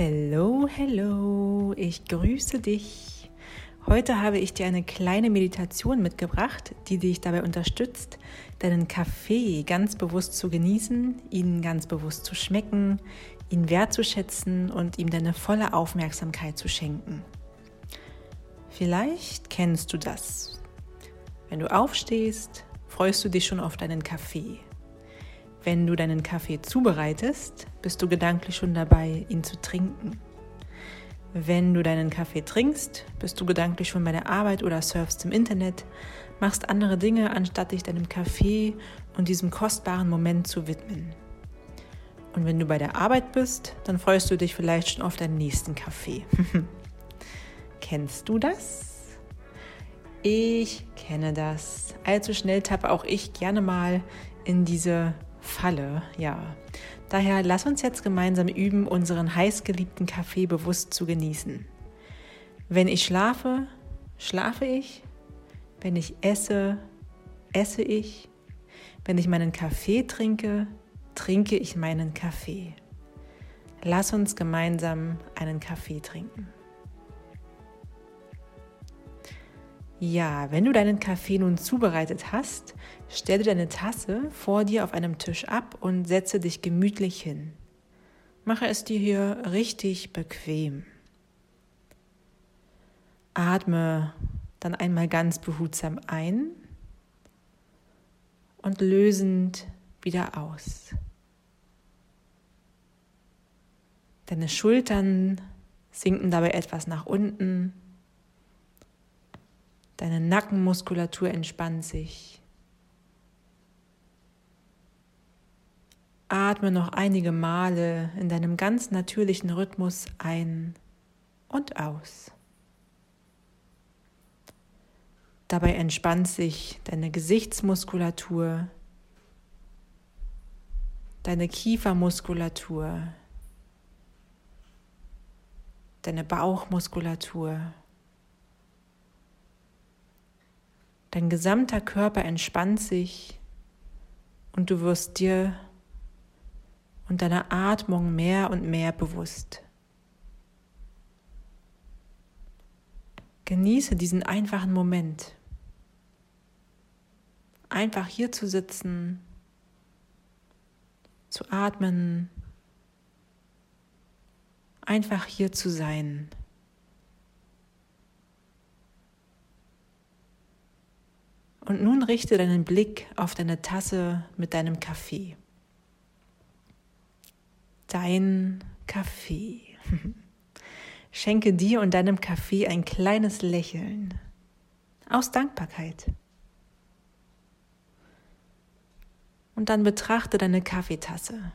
Hello, hello, ich grüße dich. Heute habe ich dir eine kleine Meditation mitgebracht, die dich dabei unterstützt, deinen Kaffee ganz bewusst zu genießen, ihn ganz bewusst zu schmecken, ihn wertzuschätzen und ihm deine volle Aufmerksamkeit zu schenken. Vielleicht kennst du das. Wenn du aufstehst, freust du dich schon auf deinen Kaffee. Wenn du deinen Kaffee zubereitest, bist du gedanklich schon dabei, ihn zu trinken. Wenn du deinen Kaffee trinkst, bist du gedanklich schon bei der Arbeit oder surfst im Internet, machst andere Dinge, anstatt dich deinem Kaffee und diesem kostbaren Moment zu widmen. Und wenn du bei der Arbeit bist, dann freust du dich vielleicht schon auf deinen nächsten Kaffee. Kennst du das? Ich kenne das. Allzu schnell tappe auch ich gerne mal in diese Falle, ja. Daher lass uns jetzt gemeinsam üben, unseren heißgeliebten Kaffee bewusst zu genießen. Wenn ich schlafe, schlafe ich. Wenn ich esse, esse ich. Wenn ich meinen Kaffee trinke, trinke ich meinen Kaffee. Lass uns gemeinsam einen Kaffee trinken. Ja, wenn du deinen Kaffee nun zubereitet hast, stelle deine Tasse vor dir auf einem Tisch ab und setze dich gemütlich hin. Mache es dir hier richtig bequem. Atme dann einmal ganz behutsam ein und lösend wieder aus. Deine Schultern sinken dabei etwas nach unten Deine Nackenmuskulatur entspannt sich. Atme noch einige Male in deinem ganz natürlichen Rhythmus ein und aus. Dabei entspannt sich deine Gesichtsmuskulatur, deine Kiefermuskulatur, deine Bauchmuskulatur. Dein gesamter Körper entspannt sich und du wirst dir und deiner Atmung mehr und mehr bewusst. Genieße diesen einfachen Moment. Einfach hier zu sitzen, zu atmen, einfach hier zu sein. Und nun richte deinen Blick auf deine Tasse mit deinem Kaffee. Dein Kaffee. Schenke dir und deinem Kaffee ein kleines Lächeln aus Dankbarkeit. Und dann betrachte deine Kaffeetasse.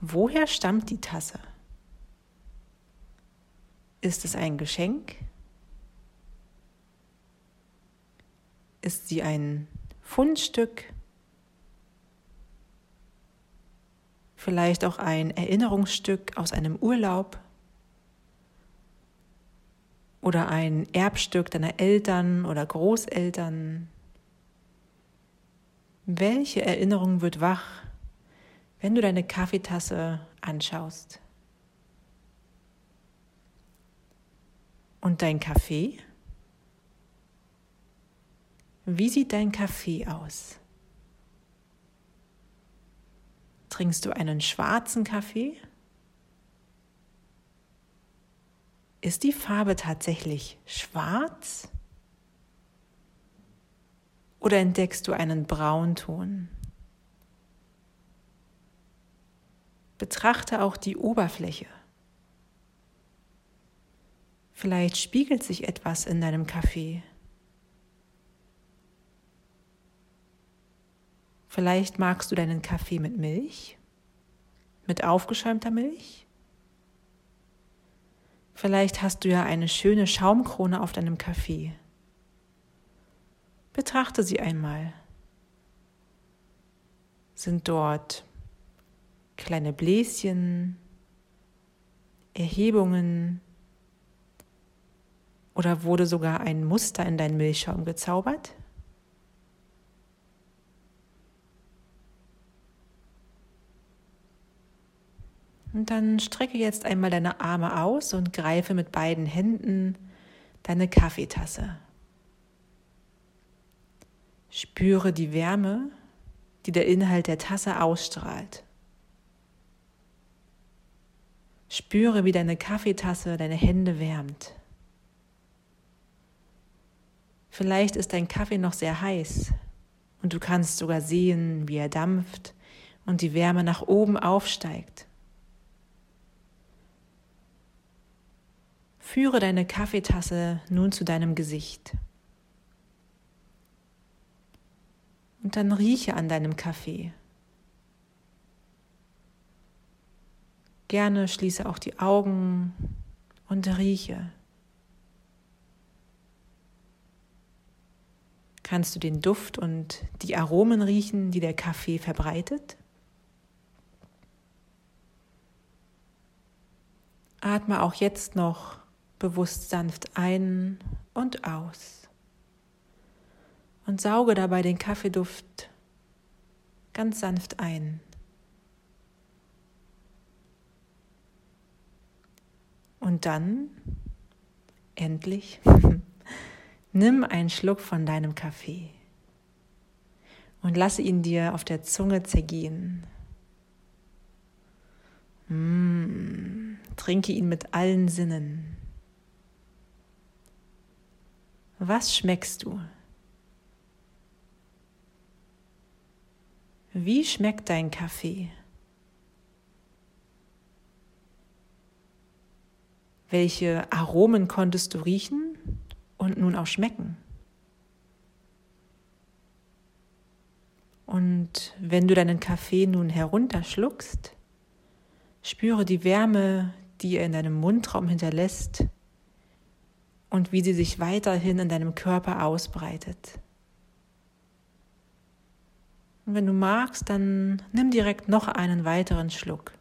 Woher stammt die Tasse? Ist es ein Geschenk? Ist sie ein Fundstück? Vielleicht auch ein Erinnerungsstück aus einem Urlaub? Oder ein Erbstück deiner Eltern oder Großeltern? Welche Erinnerung wird wach, wenn du deine Kaffeetasse anschaust? Und dein Kaffee? Wie sieht dein Kaffee aus? Trinkst du einen schwarzen Kaffee? Ist die Farbe tatsächlich schwarz? Oder entdeckst du einen Braunton? Betrachte auch die Oberfläche. Vielleicht spiegelt sich etwas in deinem Kaffee. Vielleicht magst du deinen Kaffee mit Milch, mit aufgeschäumter Milch. Vielleicht hast du ja eine schöne Schaumkrone auf deinem Kaffee. Betrachte sie einmal. Sind dort kleine Bläschen, Erhebungen oder wurde sogar ein Muster in deinen Milchschaum gezaubert? Und dann strecke jetzt einmal deine Arme aus und greife mit beiden Händen deine Kaffeetasse. Spüre die Wärme, die der Inhalt der Tasse ausstrahlt. Spüre, wie deine Kaffeetasse deine Hände wärmt. Vielleicht ist dein Kaffee noch sehr heiß und du kannst sogar sehen, wie er dampft und die Wärme nach oben aufsteigt. Führe deine Kaffeetasse nun zu deinem Gesicht. Und dann rieche an deinem Kaffee. Gerne schließe auch die Augen und rieche. Kannst du den Duft und die Aromen riechen, die der Kaffee verbreitet? Atme auch jetzt noch bewusst sanft ein und aus. Und sauge dabei den Kaffeeduft ganz sanft ein. Und dann, endlich, nimm einen Schluck von deinem Kaffee und lasse ihn dir auf der Zunge zergehen. Mmh, trinke ihn mit allen Sinnen. Was schmeckst du? Wie schmeckt dein Kaffee? Welche Aromen konntest du riechen und nun auch schmecken? Und wenn du deinen Kaffee nun herunterschluckst, spüre die Wärme, die er in deinem Mundraum hinterlässt und wie sie sich weiterhin in deinem Körper ausbreitet. Und wenn du magst, dann nimm direkt noch einen weiteren Schluck.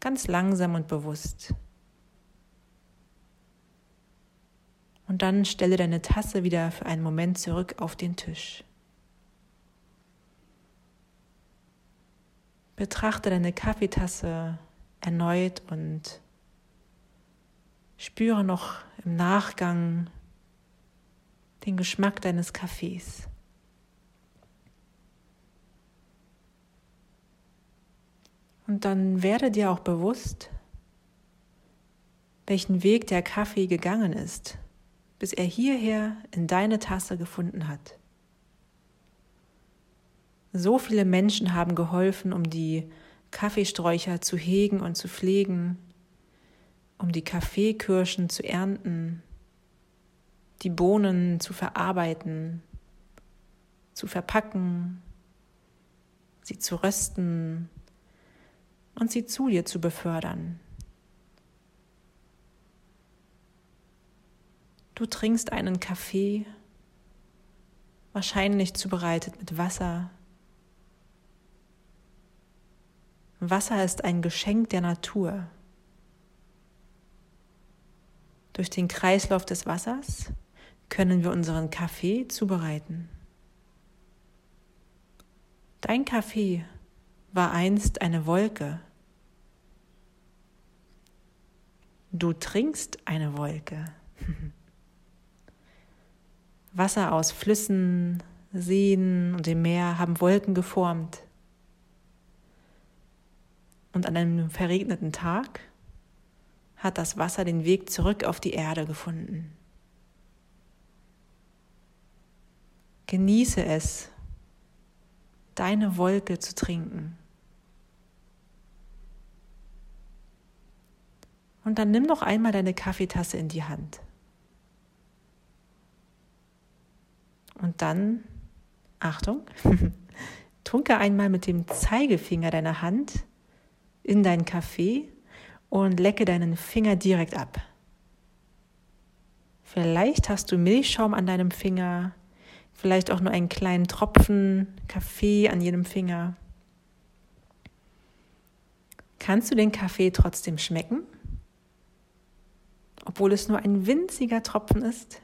Ganz langsam und bewusst. Und dann stelle deine Tasse wieder für einen Moment zurück auf den Tisch. Betrachte deine Kaffeetasse erneut und Spüre noch im Nachgang den Geschmack deines Kaffees. Und dann werde dir auch bewusst, welchen Weg der Kaffee gegangen ist, bis er hierher in deine Tasse gefunden hat. So viele Menschen haben geholfen, um die Kaffeesträucher zu hegen und zu pflegen, um die Kaffeekirschen zu ernten, die Bohnen zu verarbeiten, zu verpacken, sie zu rösten und sie zu dir zu befördern. Du trinkst einen Kaffee, wahrscheinlich zubereitet mit Wasser. Wasser ist ein Geschenk der Natur. Durch den Kreislauf des Wassers können wir unseren Kaffee zubereiten. Dein Kaffee war einst eine Wolke. Du trinkst eine Wolke. Wasser aus Flüssen, Seen und dem Meer haben Wolken geformt. Und an einem verregneten Tag hat das Wasser den Weg zurück auf die Erde gefunden. Genieße es, deine Wolke zu trinken. Und dann nimm noch einmal deine Kaffeetasse in die Hand. Und dann, Achtung, tunke einmal mit dem Zeigefinger deiner Hand in deinen Kaffee und lecke deinen Finger direkt ab. Vielleicht hast du Milchschaum an deinem Finger, vielleicht auch nur einen kleinen Tropfen Kaffee an jedem Finger. Kannst du den Kaffee trotzdem schmecken? Obwohl es nur ein winziger Tropfen ist?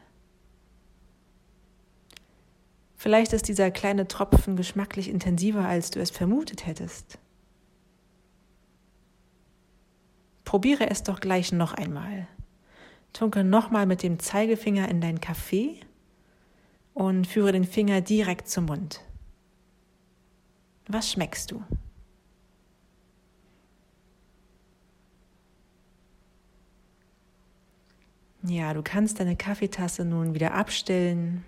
Vielleicht ist dieser kleine Tropfen geschmacklich intensiver, als du es vermutet hättest. Probiere es doch gleich noch einmal. Tunke nochmal mit dem Zeigefinger in dein Kaffee und führe den Finger direkt zum Mund. Was schmeckst du? Ja, du kannst deine Kaffeetasse nun wieder abstellen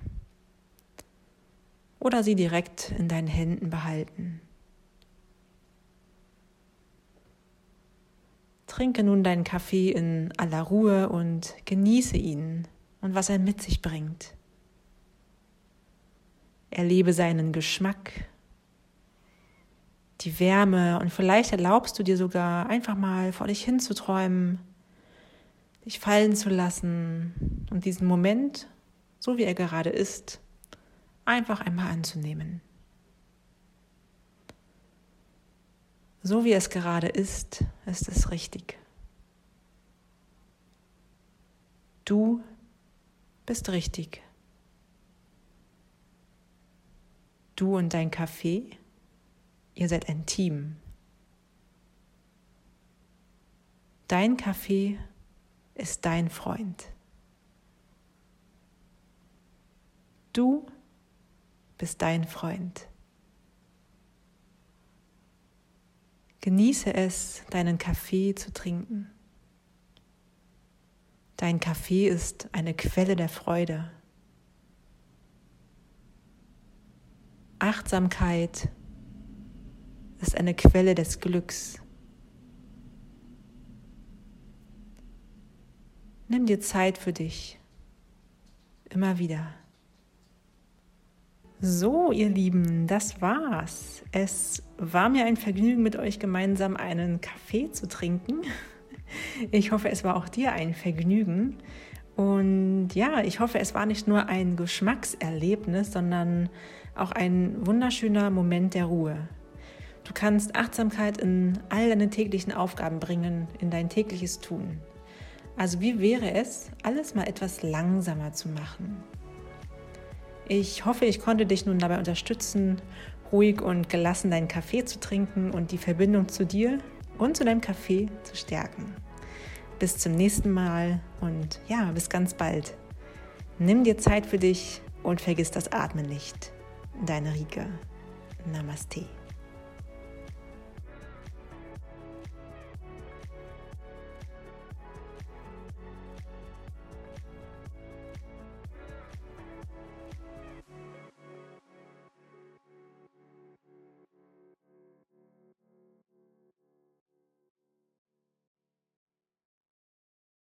oder sie direkt in deinen Händen behalten. Trinke nun deinen Kaffee in aller Ruhe und genieße ihn und was er mit sich bringt. Erlebe seinen Geschmack, die Wärme und vielleicht erlaubst du dir sogar einfach mal vor dich hinzuträumen, dich fallen zu lassen und diesen Moment, so wie er gerade ist, einfach einmal anzunehmen. So wie es gerade ist, ist es richtig. Du bist richtig. Du und dein Kaffee, ihr seid ein Team. Dein Kaffee ist dein Freund. Du bist dein Freund. Genieße es, deinen Kaffee zu trinken. Dein Kaffee ist eine Quelle der Freude. Achtsamkeit ist eine Quelle des Glücks. Nimm dir Zeit für dich. Immer wieder. So, ihr Lieben, das war's. Es war mir ein Vergnügen, mit euch gemeinsam einen Kaffee zu trinken. Ich hoffe, es war auch dir ein Vergnügen. Und ja, ich hoffe, es war nicht nur ein Geschmackserlebnis, sondern auch ein wunderschöner Moment der Ruhe. Du kannst Achtsamkeit in all deine täglichen Aufgaben bringen, in dein tägliches Tun. Also wie wäre es, alles mal etwas langsamer zu machen? Ich hoffe, ich konnte dich nun dabei unterstützen, ruhig und gelassen deinen Kaffee zu trinken und die Verbindung zu dir und zu deinem Kaffee zu stärken. Bis zum nächsten Mal und ja, bis ganz bald. Nimm dir Zeit für dich und vergiss das Atmen nicht. Deine Rike. Namaste.